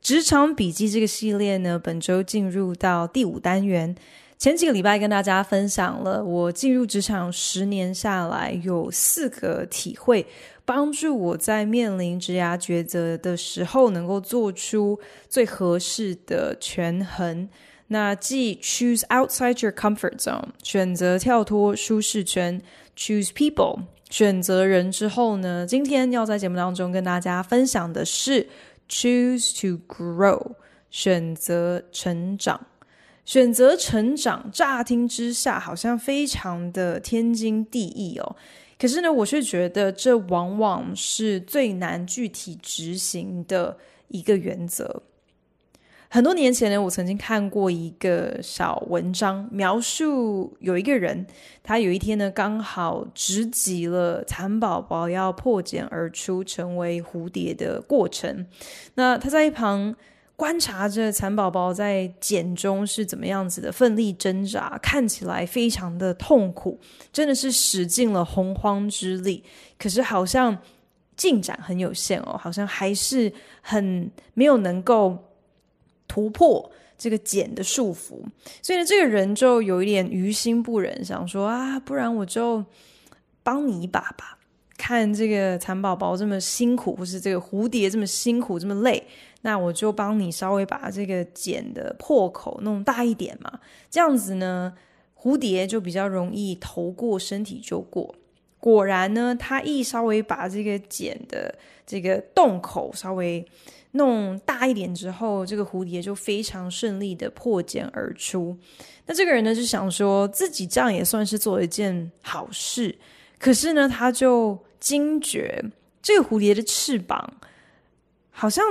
职场笔记这个系列呢，本周进入到第五单元。前几个礼拜跟大家分享了我进入职场十年下来有四个体会，帮助我在面临职涯抉择的时候能够做出最合适的权衡。那即 choose outside your comfort zone，选择跳脱舒适圈；choose people，选择人之后呢，今天要在节目当中跟大家分享的是 choose to grow，选择成长。选择成长，乍听之下好像非常的天经地义哦。可是呢，我却觉得这往往是最难具体执行的一个原则。很多年前呢，我曾经看过一个小文章，描述有一个人，他有一天呢，刚好直击了蚕宝宝要破茧而出成为蝴蝶的过程。那他在一旁。观察着蚕宝宝在茧中是怎么样子的奋力挣扎，看起来非常的痛苦，真的是使尽了洪荒之力。可是好像进展很有限哦，好像还是很没有能够突破这个茧的束缚。所以呢，这个人就有一点于心不忍，想说啊，不然我就帮你一把吧。看这个蚕宝宝这么辛苦，或是这个蝴蝶这么辛苦，这么累。那我就帮你稍微把这个茧的破口弄大一点嘛，这样子呢，蝴蝶就比较容易头过身体就过。果然呢，他一稍微把这个茧的这个洞口稍微弄大一点之后，这个蝴蝶就非常顺利的破茧而出。那这个人呢，就想说自己这样也算是做一件好事，可是呢，他就惊觉这个蝴蝶的翅膀好像。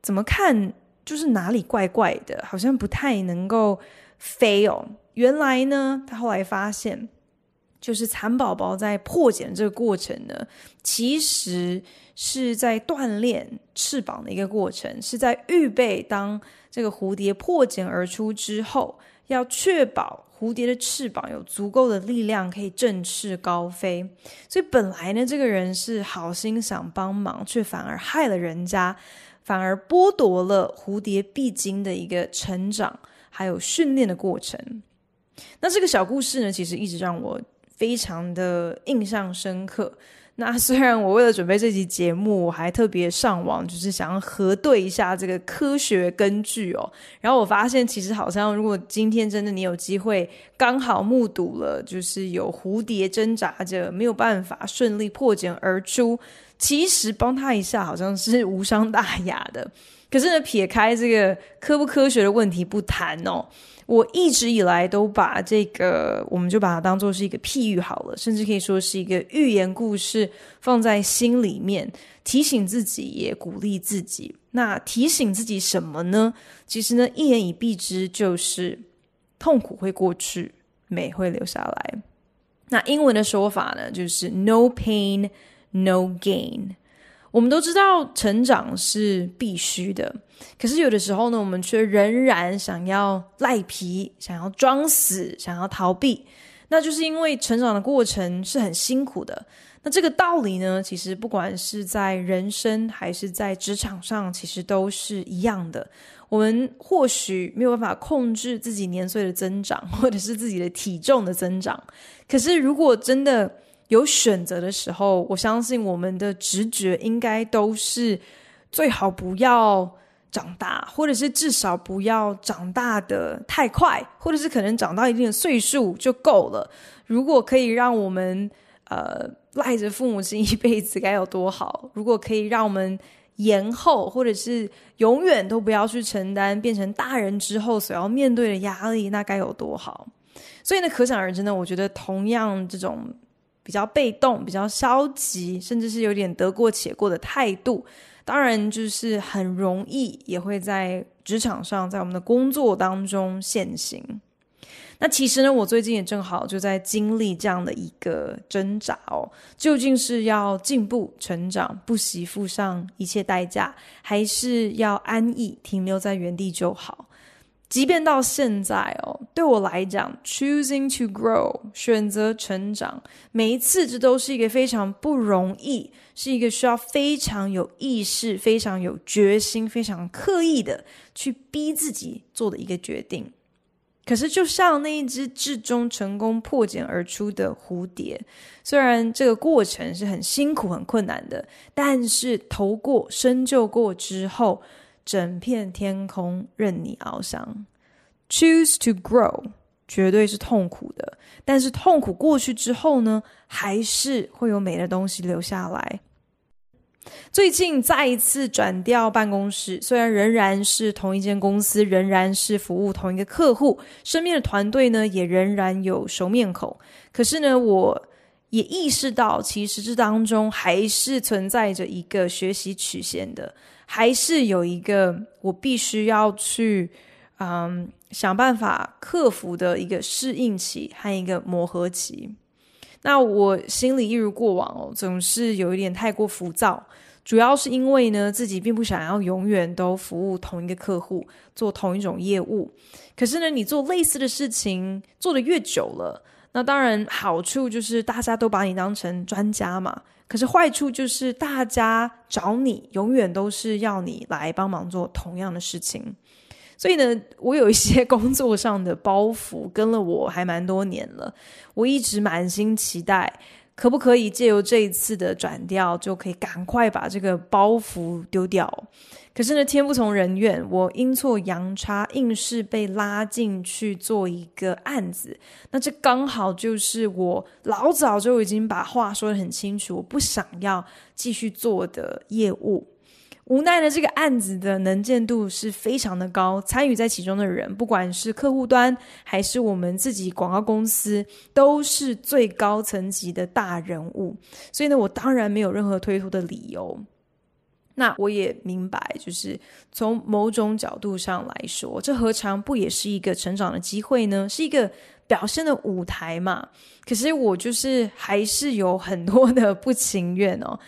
怎么看就是哪里怪怪的，好像不太能够飞哦。原来呢，他后来发现，就是蚕宝宝在破茧这个过程呢，其实是在锻炼翅膀的一个过程，是在预备当这个蝴蝶破茧而出之后，要确保蝴蝶的翅膀有足够的力量可以振翅高飞。所以本来呢，这个人是好心想帮忙，却反而害了人家。反而剥夺了蝴蝶必经的一个成长，还有训练的过程。那这个小故事呢，其实一直让我非常的印象深刻。那虽然我为了准备这期节目，我还特别上网，就是想要核对一下这个科学根据哦。然后我发现，其实好像如果今天真的你有机会，刚好目睹了，就是有蝴蝶挣扎着没有办法顺利破茧而出。其实帮他一下好像是无伤大雅的，可是呢，撇开这个科不科学的问题不谈哦，我一直以来都把这个，我们就把它当做是一个譬喻好了，甚至可以说是一个寓言故事，放在心里面，提醒自己也鼓励自己。那提醒自己什么呢？其实呢，一言以蔽之，就是痛苦会过去，美会留下来。那英文的说法呢，就是 No pain。No gain。我们都知道成长是必须的，可是有的时候呢，我们却仍然想要赖皮，想要装死，想要逃避。那就是因为成长的过程是很辛苦的。那这个道理呢，其实不管是在人生还是在职场上，其实都是一样的。我们或许没有办法控制自己年岁的增长，或者是自己的体重的增长，可是如果真的有选择的时候，我相信我们的直觉应该都是最好不要长大，或者是至少不要长大的太快，或者是可能长到一定的岁数就够了。如果可以让我们呃赖着父母亲一辈子，该有多好！如果可以让我们延后，或者是永远都不要去承担变成大人之后所要面对的压力，那该有多好！所以呢，可想而知呢，我觉得同样这种。比较被动、比较消极，甚至是有点得过且过的态度，当然就是很容易也会在职场上，在我们的工作当中现行。那其实呢，我最近也正好就在经历这样的一个挣扎哦，究竟是要进步成长，不惜付上一切代价，还是要安逸停留在原地就好？即便到现在哦，对我来讲，choosing to grow，选择成长，每一次这都是一个非常不容易，是一个需要非常有意识、非常有决心、非常刻意的去逼自己做的一个决定。可是，就像那一只至终成功破茧而出的蝴蝶，虽然这个过程是很辛苦、很困难的，但是头过身就过之后，整片天空任你翱翔。Choose to grow，绝对是痛苦的，但是痛苦过去之后呢，还是会有美的东西留下来。最近再一次转调办公室，虽然仍然是同一间公司，仍然是服务同一个客户，身边的团队呢也仍然有熟面孔。可是呢，我也意识到，其实这当中还是存在着一个学习曲线的，还是有一个我必须要去嗯想办法克服的一个适应期和一个磨合期。那我心里一如过往哦，总是有一点太过浮躁，主要是因为呢，自己并不想要永远都服务同一个客户，做同一种业务。可是呢，你做类似的事情做得越久了，那当然好处就是大家都把你当成专家嘛。可是坏处就是大家找你，永远都是要你来帮忙做同样的事情。所以呢，我有一些 工作上的包袱跟了我还蛮多年了，我一直满心期待，可不可以借由这一次的转调，就可以赶快把这个包袱丢掉。可是呢，天不从人愿，我阴错阳差，硬是被拉进去做一个案子。那这刚好就是我老早就已经把话说得很清楚，我不想要继续做的业务。无奈的这个案子的能见度是非常的高，参与在其中的人，不管是客户端还是我们自己广告公司，都是最高层级的大人物。所以呢，我当然没有任何推脱的理由。那我也明白，就是从某种角度上来说，这何尝不也是一个成长的机会呢？是一个表现的舞台嘛。可是我就是还是有很多的不情愿哦。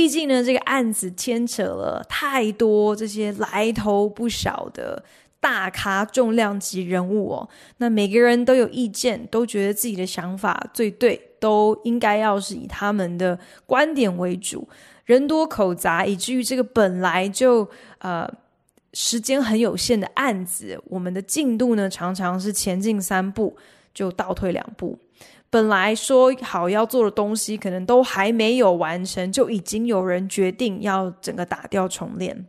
毕竟呢，这个案子牵扯了太多这些来头不小的大咖、重量级人物哦。那每个人都有意见，都觉得自己的想法最对，都应该要是以他们的观点为主。人多口杂，以至于这个本来就呃时间很有限的案子，我们的进度呢，常常是前进三步就倒退两步。本来说好要做的东西，可能都还没有完成，就已经有人决定要整个打掉重练。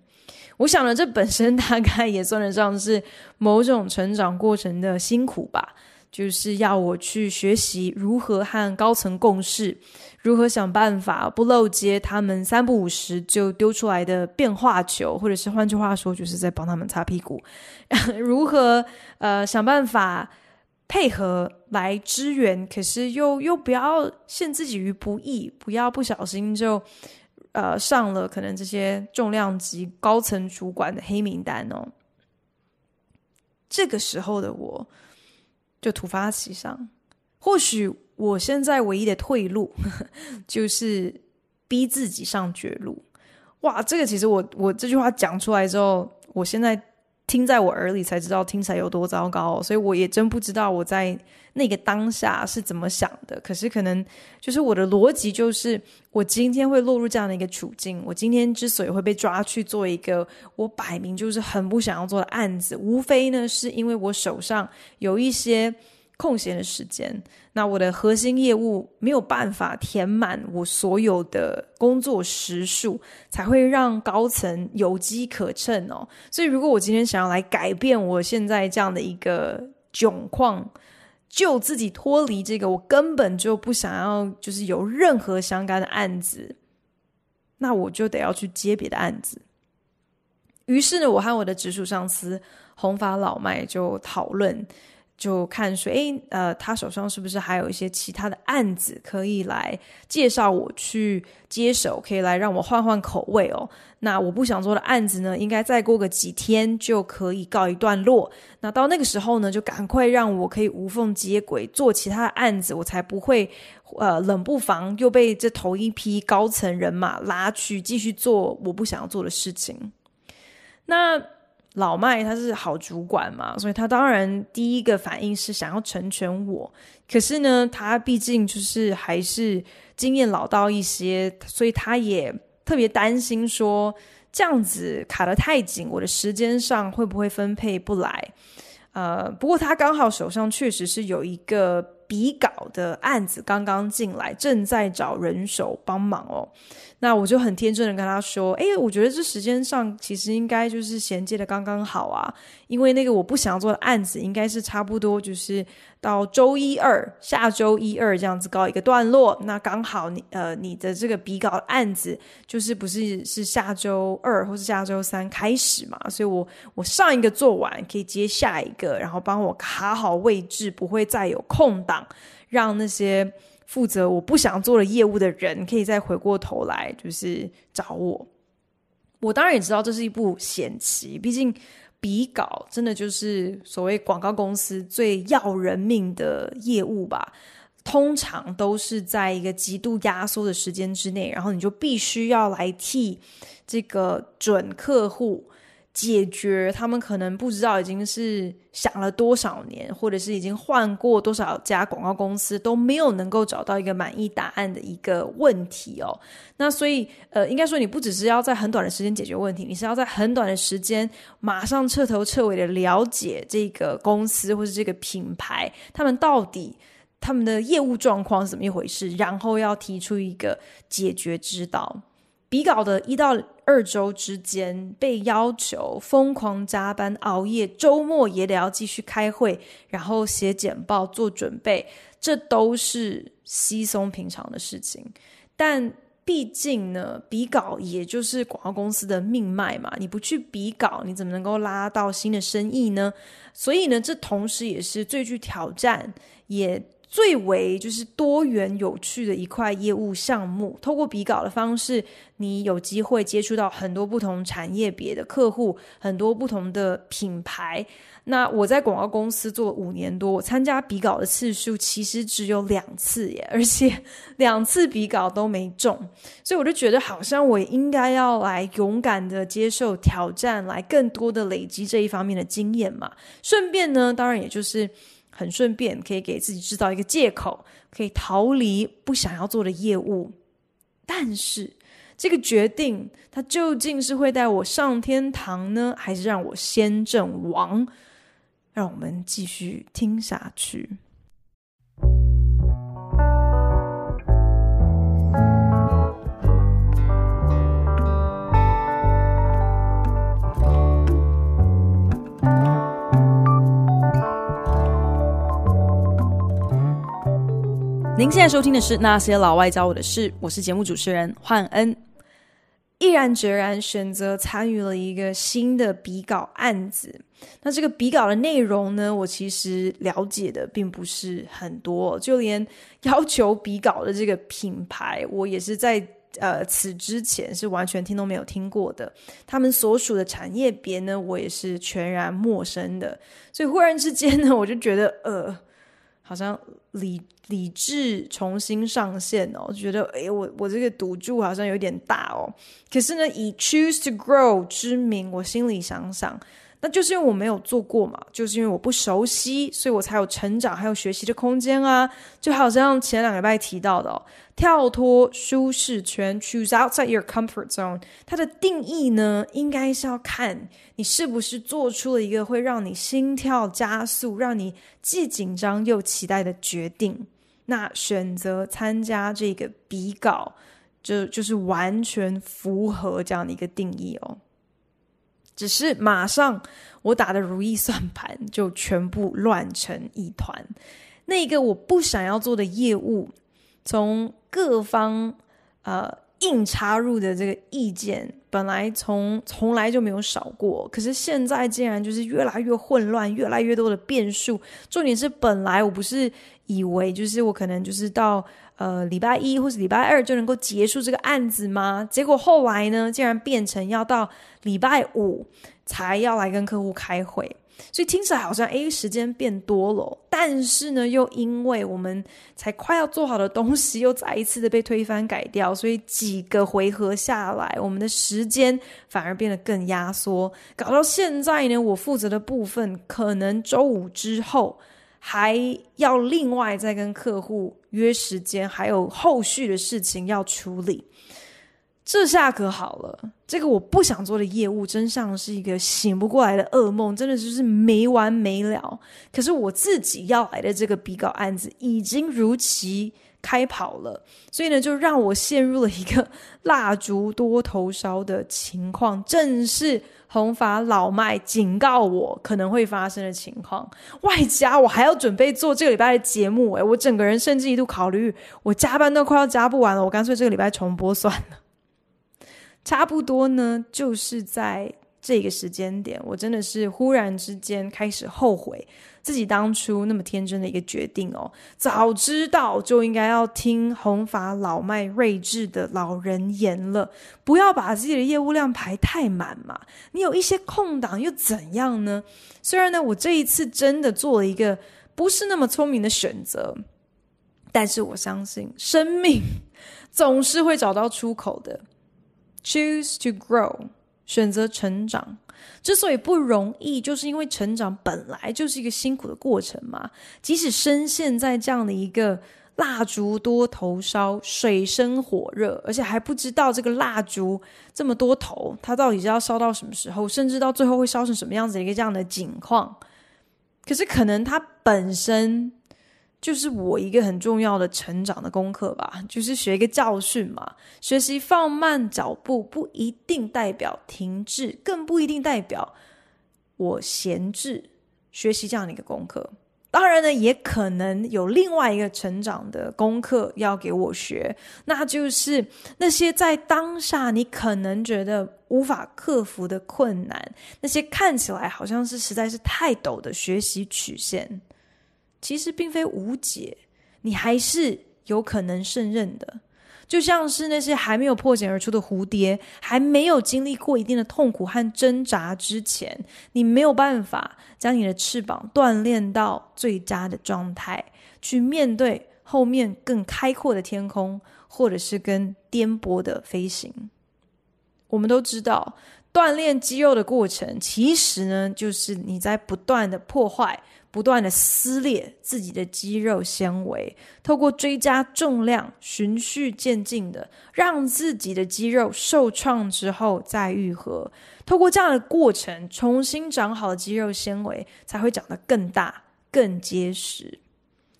我想呢，这本身大概也算得上是某种成长过程的辛苦吧，就是要我去学习如何和高层共事，如何想办法不漏接他们三不五时就丢出来的变化球，或者是换句话说，就是在帮他们擦屁股。如何呃想办法。配合来支援，可是又又不要陷自己于不义，不要不小心就呃上了可能这些重量级高层主管的黑名单哦。这个时候的我就突发奇想，或许我现在唯一的退路 就是逼自己上绝路。哇，这个其实我我这句话讲出来之后，我现在。听在我耳里才知道听起来有多糟糕，所以我也真不知道我在那个当下是怎么想的。可是可能就是我的逻辑就是，我今天会落入这样的一个处境，我今天之所以会被抓去做一个我摆明就是很不想要做的案子，无非呢是因为我手上有一些。空闲的时间，那我的核心业务没有办法填满我所有的工作时数，才会让高层有机可乘哦。所以，如果我今天想要来改变我现在这样的一个窘况，就自己脱离这个，我根本就不想要，就是有任何相干的案子，那我就得要去接别的案子。于是呢，我和我的直属上司红发老麦就讨论。就看说，诶，呃，他手上是不是还有一些其他的案子可以来介绍我去接手，可以来让我换换口味哦。那我不想做的案子呢，应该再过个几天就可以告一段落。那到那个时候呢，就赶快让我可以无缝接轨做其他的案子，我才不会呃冷不防又被这头一批高层人马拉去继续做我不想要做的事情。那。老麦他是好主管嘛，所以他当然第一个反应是想要成全我。可是呢，他毕竟就是还是经验老道一些，所以他也特别担心说这样子卡得太紧，我的时间上会不会分配不来？呃，不过他刚好手上确实是有一个比稿的案子刚刚进来，正在找人手帮忙哦。那我就很天真的跟他说：“诶，我觉得这时间上其实应该就是衔接的刚刚好啊，因为那个我不想要做的案子，应该是差不多就是到周一二，下周一二这样子告一个段落。那刚好你呃你的这个笔稿案子就是不是是下周二或是下周三开始嘛？所以我我上一个做完可以接下一个，然后帮我卡好位置，不会再有空档，让那些。”负责我不想做的业务的人，可以再回过头来，就是找我。我当然也知道这是一步险棋，毕竟比稿真的就是所谓广告公司最要人命的业务吧。通常都是在一个极度压缩的时间之内，然后你就必须要来替这个准客户。解决他们可能不知道已经是想了多少年，或者是已经换过多少家广告公司都没有能够找到一个满意答案的一个问题哦。那所以呃，应该说你不只是要在很短的时间解决问题，你是要在很短的时间马上彻头彻尾的了解这个公司或是这个品牌，他们到底他们的业务状况是怎么一回事，然后要提出一个解决之道。比稿的一到二周之间，被要求疯狂加班熬夜，周末也得要继续开会，然后写简报做准备，这都是稀松平常的事情。但毕竟呢，比稿也就是广告公司的命脉嘛，你不去比稿，你怎么能够拉到新的生意呢？所以呢，这同时也是最具挑战，也。最为就是多元有趣的一块业务项目，透过比稿的方式，你有机会接触到很多不同产业别的客户，很多不同的品牌。那我在广告公司做了五年多，我参加比稿的次数其实只有两次耶，而且两次比稿都没中，所以我就觉得好像我应该要来勇敢的接受挑战，来更多的累积这一方面的经验嘛。顺便呢，当然也就是。很顺便，可以给自己制造一个借口，可以逃离不想要做的业务。但是，这个决定，它究竟是会带我上天堂呢，还是让我先阵亡？让我们继续听下去。您现在收听的是《那些老外教我的事》，我是节目主持人焕恩。毅然决然选择参与了一个新的比稿案子。那这个比稿的内容呢，我其实了解的并不是很多，就连要求比稿的这个品牌，我也是在呃此之前是完全听都没有听过的。他们所属的产业别呢，我也是全然陌生的。所以忽然之间呢，我就觉得呃。好像理理智重新上线哦，觉得哎，我我这个赌注好像有点大哦。可是呢，以 choose to grow 之名，我心里想想。那就是因为我没有做过嘛，就是因为我不熟悉，所以我才有成长还有学习的空间啊。就好像前两个礼拜提到的哦，跳脱舒适圈，choose outside your comfort zone。它的定义呢，应该是要看你是不是做出了一个会让你心跳加速、让你既紧张又期待的决定。那选择参加这个比稿，就就是完全符合这样的一个定义哦。只是马上我打的如意算盘就全部乱成一团，那个我不想要做的业务，从各方呃硬插入的这个意见本来从从来就没有少过，可是现在竟然就是越来越混乱，越来越多的变数。重点是，本来我不是以为就是我可能就是到呃礼拜一或是礼拜二就能够结束这个案子吗？结果后来呢，竟然变成要到礼拜五才要来跟客户开会。所以听起来好像诶，时间变多了，但是呢，又因为我们才快要做好的东西，又再一次的被推翻改掉，所以几个回合下来，我们的时间反而变得更压缩，搞到现在呢，我负责的部分可能周五之后还要另外再跟客户约时间，还有后续的事情要处理。这下可好了，这个我不想做的业务，真像是一个醒不过来的噩梦，真的就是没完没了。可是我自己要来的这个比稿案子已经如期开跑了，所以呢，就让我陷入了一个 蜡烛多头烧的情况，正是红发老麦警告我可能会发生的情况。外加我还要准备做这个礼拜的节目，诶，我整个人甚至一度考虑，我加班都快要加不完了，我干脆这个礼拜重播算了。差不多呢，就是在这个时间点，我真的是忽然之间开始后悔自己当初那么天真的一个决定哦。早知道就应该要听弘法老迈睿智的老人言了，不要把自己的业务量排太满嘛。你有一些空档又怎样呢？虽然呢，我这一次真的做了一个不是那么聪明的选择，但是我相信生命 总是会找到出口的。Choose to grow，选择成长。之所以不容易，就是因为成长本来就是一个辛苦的过程嘛。即使深陷在这样的一个蜡烛多头烧、水深火热，而且还不知道这个蜡烛这么多头，它到底是要烧到什么时候，甚至到最后会烧成什么样子的一个这样的景况。可是可能它本身。就是我一个很重要的成长的功课吧，就是学一个教训嘛。学习放慢脚步，不一定代表停滞，更不一定代表我闲置学习这样的一个功课。当然呢，也可能有另外一个成长的功课要给我学，那就是那些在当下你可能觉得无法克服的困难，那些看起来好像是实在是太陡的学习曲线。其实并非无解，你还是有可能胜任的。就像是那些还没有破茧而出的蝴蝶，还没有经历过一定的痛苦和挣扎之前，你没有办法将你的翅膀锻炼到最佳的状态，去面对后面更开阔的天空，或者是更颠簸的飞行。我们都知道，锻炼肌肉的过程，其实呢，就是你在不断的破坏。不断的撕裂自己的肌肉纤维，透过追加重量，循序渐进的让自己的肌肉受创之后再愈合。透过这样的过程，重新长好的肌肉纤维才会长得更大、更结实。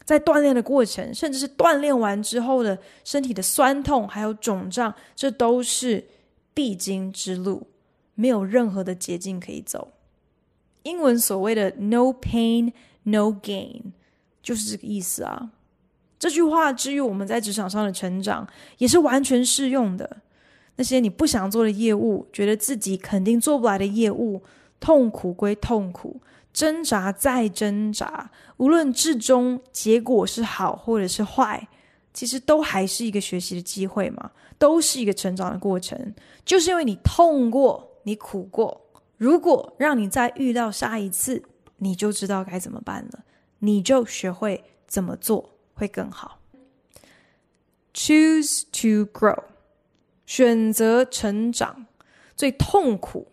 在锻炼的过程，甚至是锻炼完之后的身体的酸痛还有肿胀，这都是必经之路，没有任何的捷径可以走。英文所谓的 “no pain, no gain” 就是这个意思啊。这句话至于我们在职场上的成长，也是完全适用的。那些你不想做的业务，觉得自己肯定做不来的业务，痛苦归痛苦，挣扎再挣扎，无论至终结果是好或者是坏，其实都还是一个学习的机会嘛，都是一个成长的过程。就是因为你痛过，你苦过。如果让你再遇到下一次，你就知道该怎么办了，你就学会怎么做会更好。Choose to grow，选择成长，最痛苦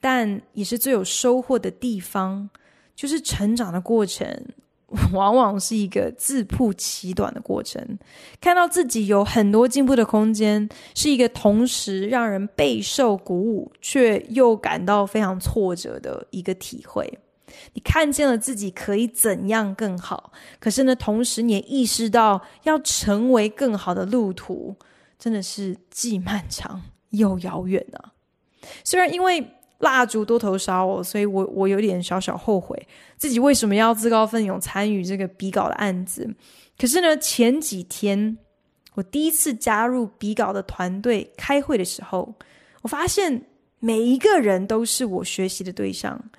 但也是最有收获的地方，就是成长的过程。往往是一个自曝其短的过程，看到自己有很多进步的空间，是一个同时让人备受鼓舞，却又感到非常挫折的一个体会。你看见了自己可以怎样更好，可是呢，同时你也意识到要成为更好的路途，真的是既漫长又遥远啊。虽然因为蜡烛多头烧哦，所以我我有点小小后悔自己为什么要自告奋勇参与这个比稿的案子。可是呢，前几天我第一次加入比稿的团队开会的时候，我发现每一个人都是我学习的对象。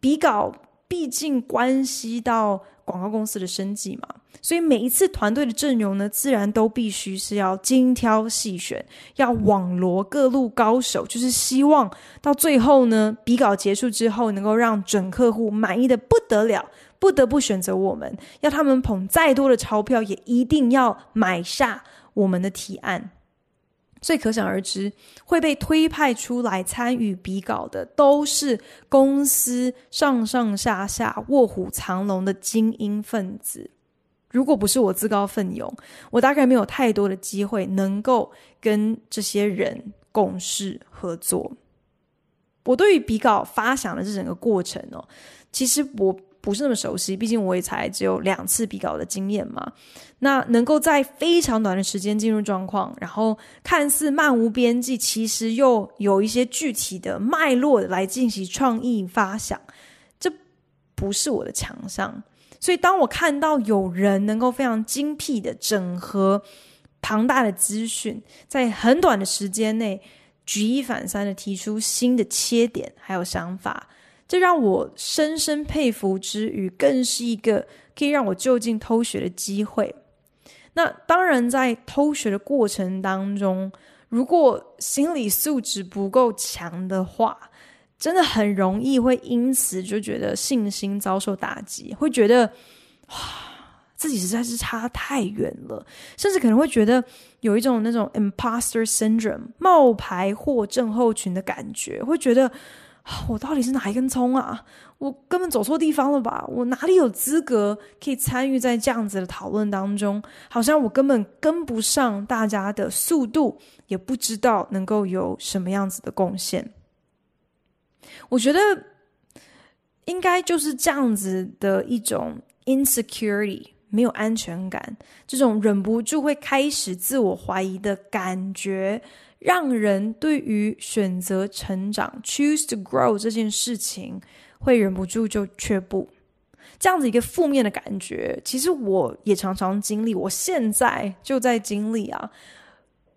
比稿毕竟关系到广告公司的生计嘛，所以每一次团队的阵容呢，自然都必须是要精挑细选，要网罗各路高手，就是希望到最后呢，比稿结束之后，能够让准客户满意的不得了，不得不选择我们，要他们捧再多的钞票，也一定要买下我们的提案。所以可想而知，会被推派出来参与比稿的，都是公司上上下下卧虎藏龙的精英分子。如果不是我自告奋勇，我大概没有太多的机会能够跟这些人共事合作。我对于比稿发想的这整个过程哦，其实我。不是那么熟悉，毕竟我也才只有两次比稿的经验嘛。那能够在非常短的时间进入状况，然后看似漫无边际，其实又有一些具体的脉络来进行创意发想，这不是我的强项。所以当我看到有人能够非常精辟的整合庞大的资讯，在很短的时间内举一反三的提出新的切点还有想法。这让我深深佩服之余，更是一个可以让我就近偷学的机会。那当然，在偷学的过程当中，如果心理素质不够强的话，真的很容易会因此就觉得信心遭受打击，会觉得，自己实在是差太远了，甚至可能会觉得有一种那种 imposter syndrome 冒牌货症候群的感觉，会觉得。我到底是哪一根葱啊？我根本走错地方了吧？我哪里有资格可以参与在这样子的讨论当中？好像我根本跟不上大家的速度，也不知道能够有什么样子的贡献。我觉得应该就是这样子的一种 insecurity，没有安全感，这种忍不住会开始自我怀疑的感觉。让人对于选择成长 （choose to grow） 这件事情会忍不住就却步，这样子一个负面的感觉，其实我也常常经历，我现在就在经历啊。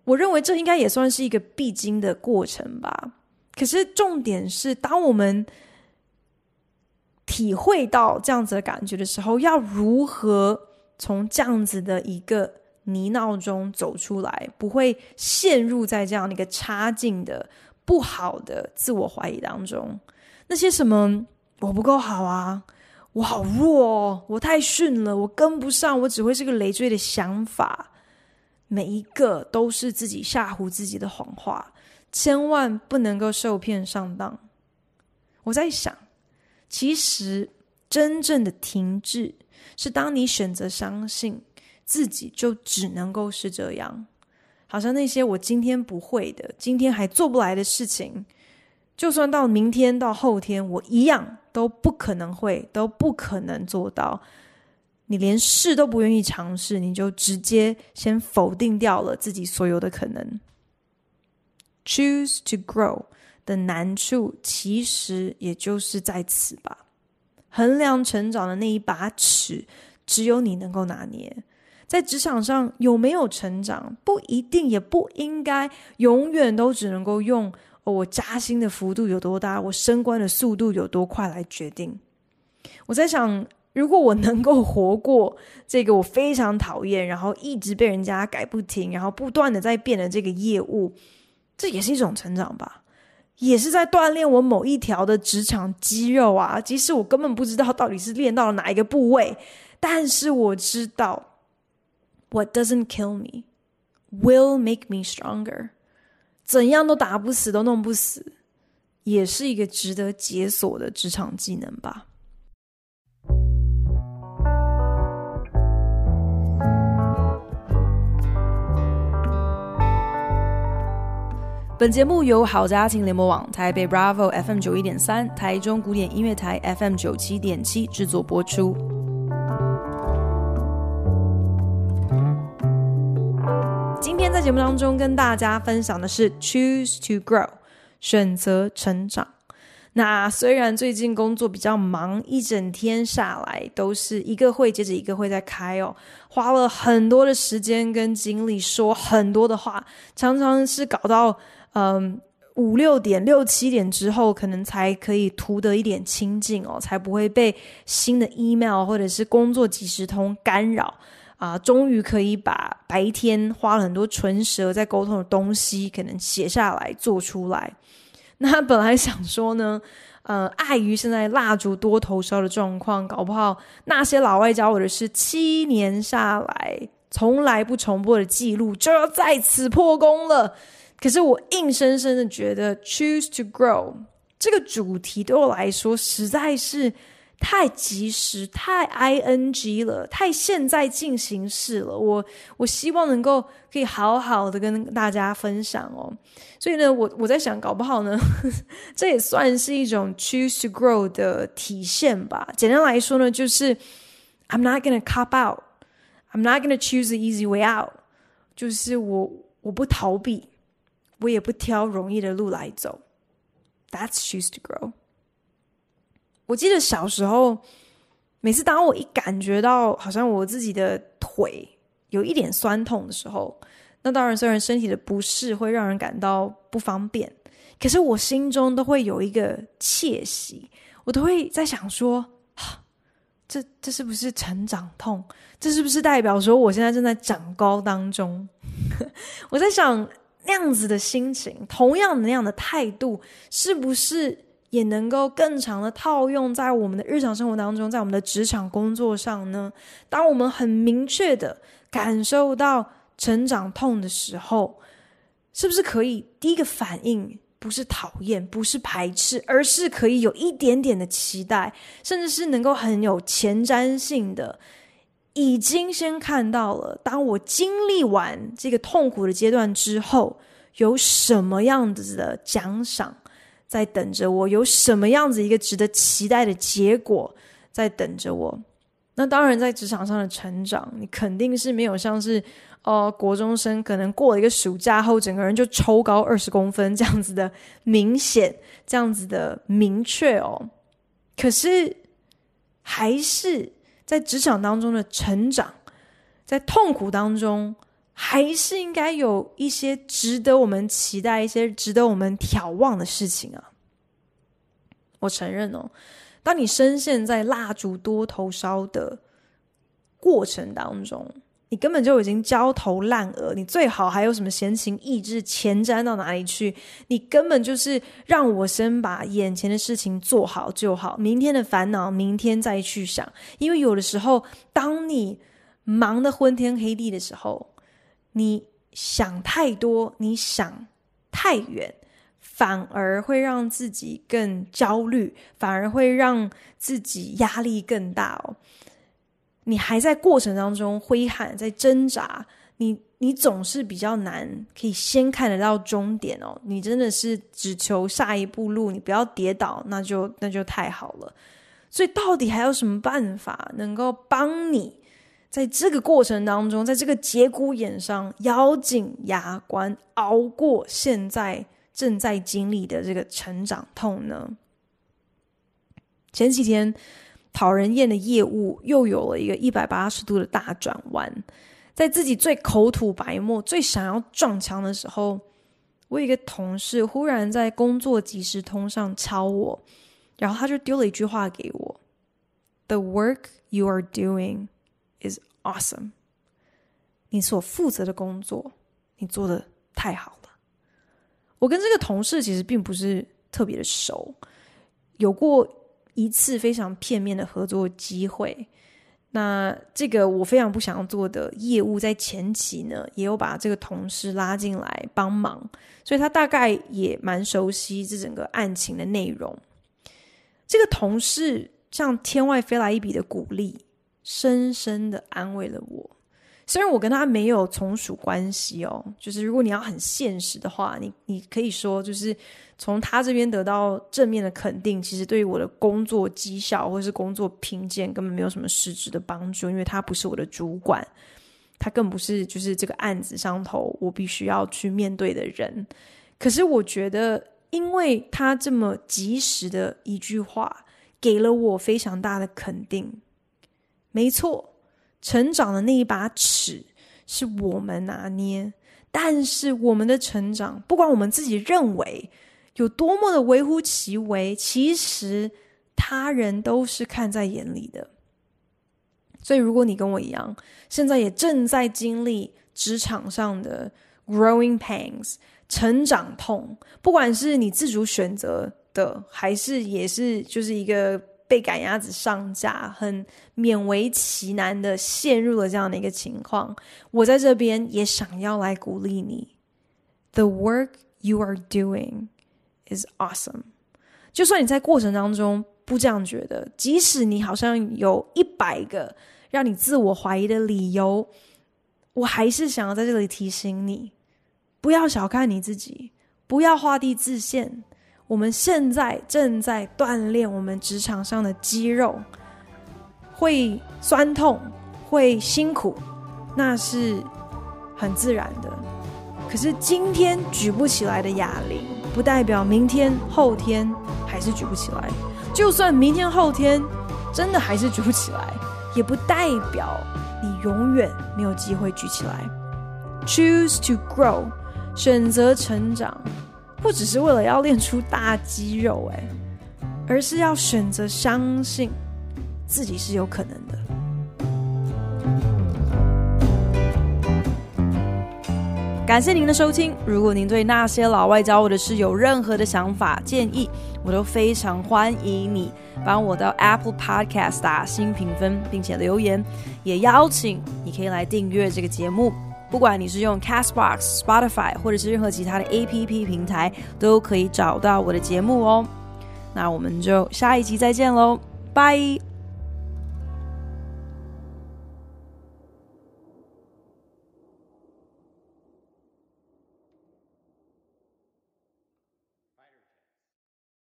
我认为这应该也算是一个必经的过程吧。可是重点是，当我们体会到这样子的感觉的时候，要如何从这样子的一个泥淖中走出来，不会陷入在这样的一个差劲的不好的自我怀疑当中。那些什么我不够好啊，我好弱哦，我太逊了，我跟不上，我只会是个累赘的想法，每一个都是自己吓唬自己的谎话，千万不能够受骗上当。我在想，其实真正的停滞是当你选择相信。自己就只能够是这样，好像那些我今天不会的，今天还做不来的事情，就算到明天到后天，我一样都不可能会，都不可能做到。你连试都不愿意尝试，你就直接先否定掉了自己所有的可能。Choose to grow 的难处，其实也就是在此吧。衡量成长的那一把尺，只有你能够拿捏。在职场上有没有成长，不一定，也不应该永远都只能够用，哦，我加薪的幅度有多大，我升官的速度有多快来决定。我在想，如果我能够活过这个我非常讨厌，然后一直被人家改不停，然后不断的在变的这个业务，这也是一种成长吧，也是在锻炼我某一条的职场肌肉啊。即使我根本不知道到底是练到了哪一个部位，但是我知道。What doesn't kill me will make me stronger。怎样都打不死，都弄不死，也是一个值得解锁的职场技能吧。本节目由好家庭联播网、台北 Bravo FM 九一点三、台中古典音乐台 FM 九七点七制作播出。在节目当中跟大家分享的是 Choose to Grow，选择成长。那虽然最近工作比较忙，一整天下来都是一个会接着一个会在开哦，花了很多的时间跟精力说很多的话，常常是搞到嗯五六点、六七点之后，可能才可以图得一点清静哦，才不会被新的 email 或者是工作即时通干扰啊。终于可以把白天花了很多唇舌在沟通的东西，可能写下来做出来。那本来想说呢，呃，碍于现在蜡烛多头烧的状况，搞不好那些老外教我的是七年下来从来不重播的记录就要在此破功了。可是我硬生生的觉得，choose to grow 这个主题对我来说实在是太及时、太 ing 了、太现在进行式了。我我希望能够可以好好的跟大家分享哦。所以呢，我我在想，搞不好呢，这也算是一种 choose to grow 的体现吧。简单来说呢，就是 I'm not gonna cop out, I'm not gonna choose the easy way out，就是我我不逃避。我也不挑容易的路来走，That's choose to grow。我记得小时候，每次当我一感觉到好像我自己的腿有一点酸痛的时候，那当然虽然身体的不适会让人感到不方便，可是我心中都会有一个窃喜，我都会在想说，这这是不是成长痛？这是不是代表说我现在正在长高当中？我在想。那样子的心情，同样的那样的态度，是不是也能够更长的套用在我们的日常生活当中，在我们的职场工作上呢？当我们很明确的感受到成长痛的时候，是不是可以第一个反应不是讨厌，不是排斥，而是可以有一点点的期待，甚至是能够很有前瞻性的。已经先看到了，当我经历完这个痛苦的阶段之后，有什么样子的奖赏在等着我？有什么样子一个值得期待的结果在等着我？那当然，在职场上的成长，你肯定是没有像是呃国中生可能过了一个暑假后，整个人就抽高二十公分这样子的明显，这样子的明确哦。可是还是。在职场当中的成长，在痛苦当中，还是应该有一些值得我们期待、一些值得我们眺望的事情啊。我承认哦，当你深陷在蜡烛多头烧的过程当中。你根本就已经焦头烂额，你最好还有什么闲情逸致，前瞻到哪里去？你根本就是让我先把眼前的事情做好就好，明天的烦恼明天再去想。因为有的时候，当你忙得昏天黑地的时候，你想太多，你想太远，反而会让自己更焦虑，反而会让自己压力更大哦。你还在过程当中挥汗，在挣扎，你你总是比较难可以先看得到终点哦。你真的是只求下一步路，你不要跌倒，那就那就太好了。所以到底还有什么办法能够帮你在这个过程当中，在这个节骨眼上咬紧牙关熬过现在正在经历的这个成长痛呢？前几天。讨人厌的业务又有了一个一百八十度的大转弯，在自己最口吐白沫、最想要撞墙的时候，我有一个同事忽然在工作即时通上敲我，然后他就丢了一句话给我：“The work you are doing awesome。”你所负责的工作，你做的太好了。我跟这个同事其实并不是特别的熟，有过。一次非常片面的合作机会，那这个我非常不想要做的业务，在前期呢，也有把这个同事拉进来帮忙，所以他大概也蛮熟悉这整个案情的内容。这个同事像天外飞来一笔的鼓励，深深的安慰了我。虽然我跟他没有从属关系哦，就是如果你要很现实的话，你你可以说就是从他这边得到正面的肯定，其实对于我的工作绩效或是工作评鉴根本没有什么实质的帮助，因为他不是我的主管，他更不是就是这个案子上头我必须要去面对的人。可是我觉得，因为他这么及时的一句话，给了我非常大的肯定。没错。成长的那一把尺是我们拿捏，但是我们的成长，不管我们自己认为有多么的微乎其微，其实他人都是看在眼里的。所以，如果你跟我一样，现在也正在经历职场上的 growing pains 成长痛，不管是你自主选择的，还是也是就是一个。被赶鸭子上架，很勉为其难的陷入了这样的一个情况。我在这边也想要来鼓励你，The work you are doing is awesome。就算你在过程当中不这样觉得，即使你好像有一百个让你自我怀疑的理由，我还是想要在这里提醒你，不要小看你自己，不要画地自限。我们现在正在锻炼我们职场上的肌肉，会酸痛，会辛苦，那是很自然的。可是今天举不起来的哑铃，不代表明天、后天还是举不起来。就算明天、后天真的还是举不起来，也不代表你永远没有机会举起来。Choose to grow，选择成长。不只是为了要练出大肌肉，哎，而是要选择相信自己是有可能的。感谢您的收听。如果您对那些老外教我的事有任何的想法建议，我都非常欢迎你帮我到 Apple Podcast 打新评分，并且留言。也邀请你可以来订阅这个节目。不管你是用 Castbox、Spotify 或者是任何其他的 APP 平台，都可以找到我的节目哦。那我们就下一集再见喽，拜。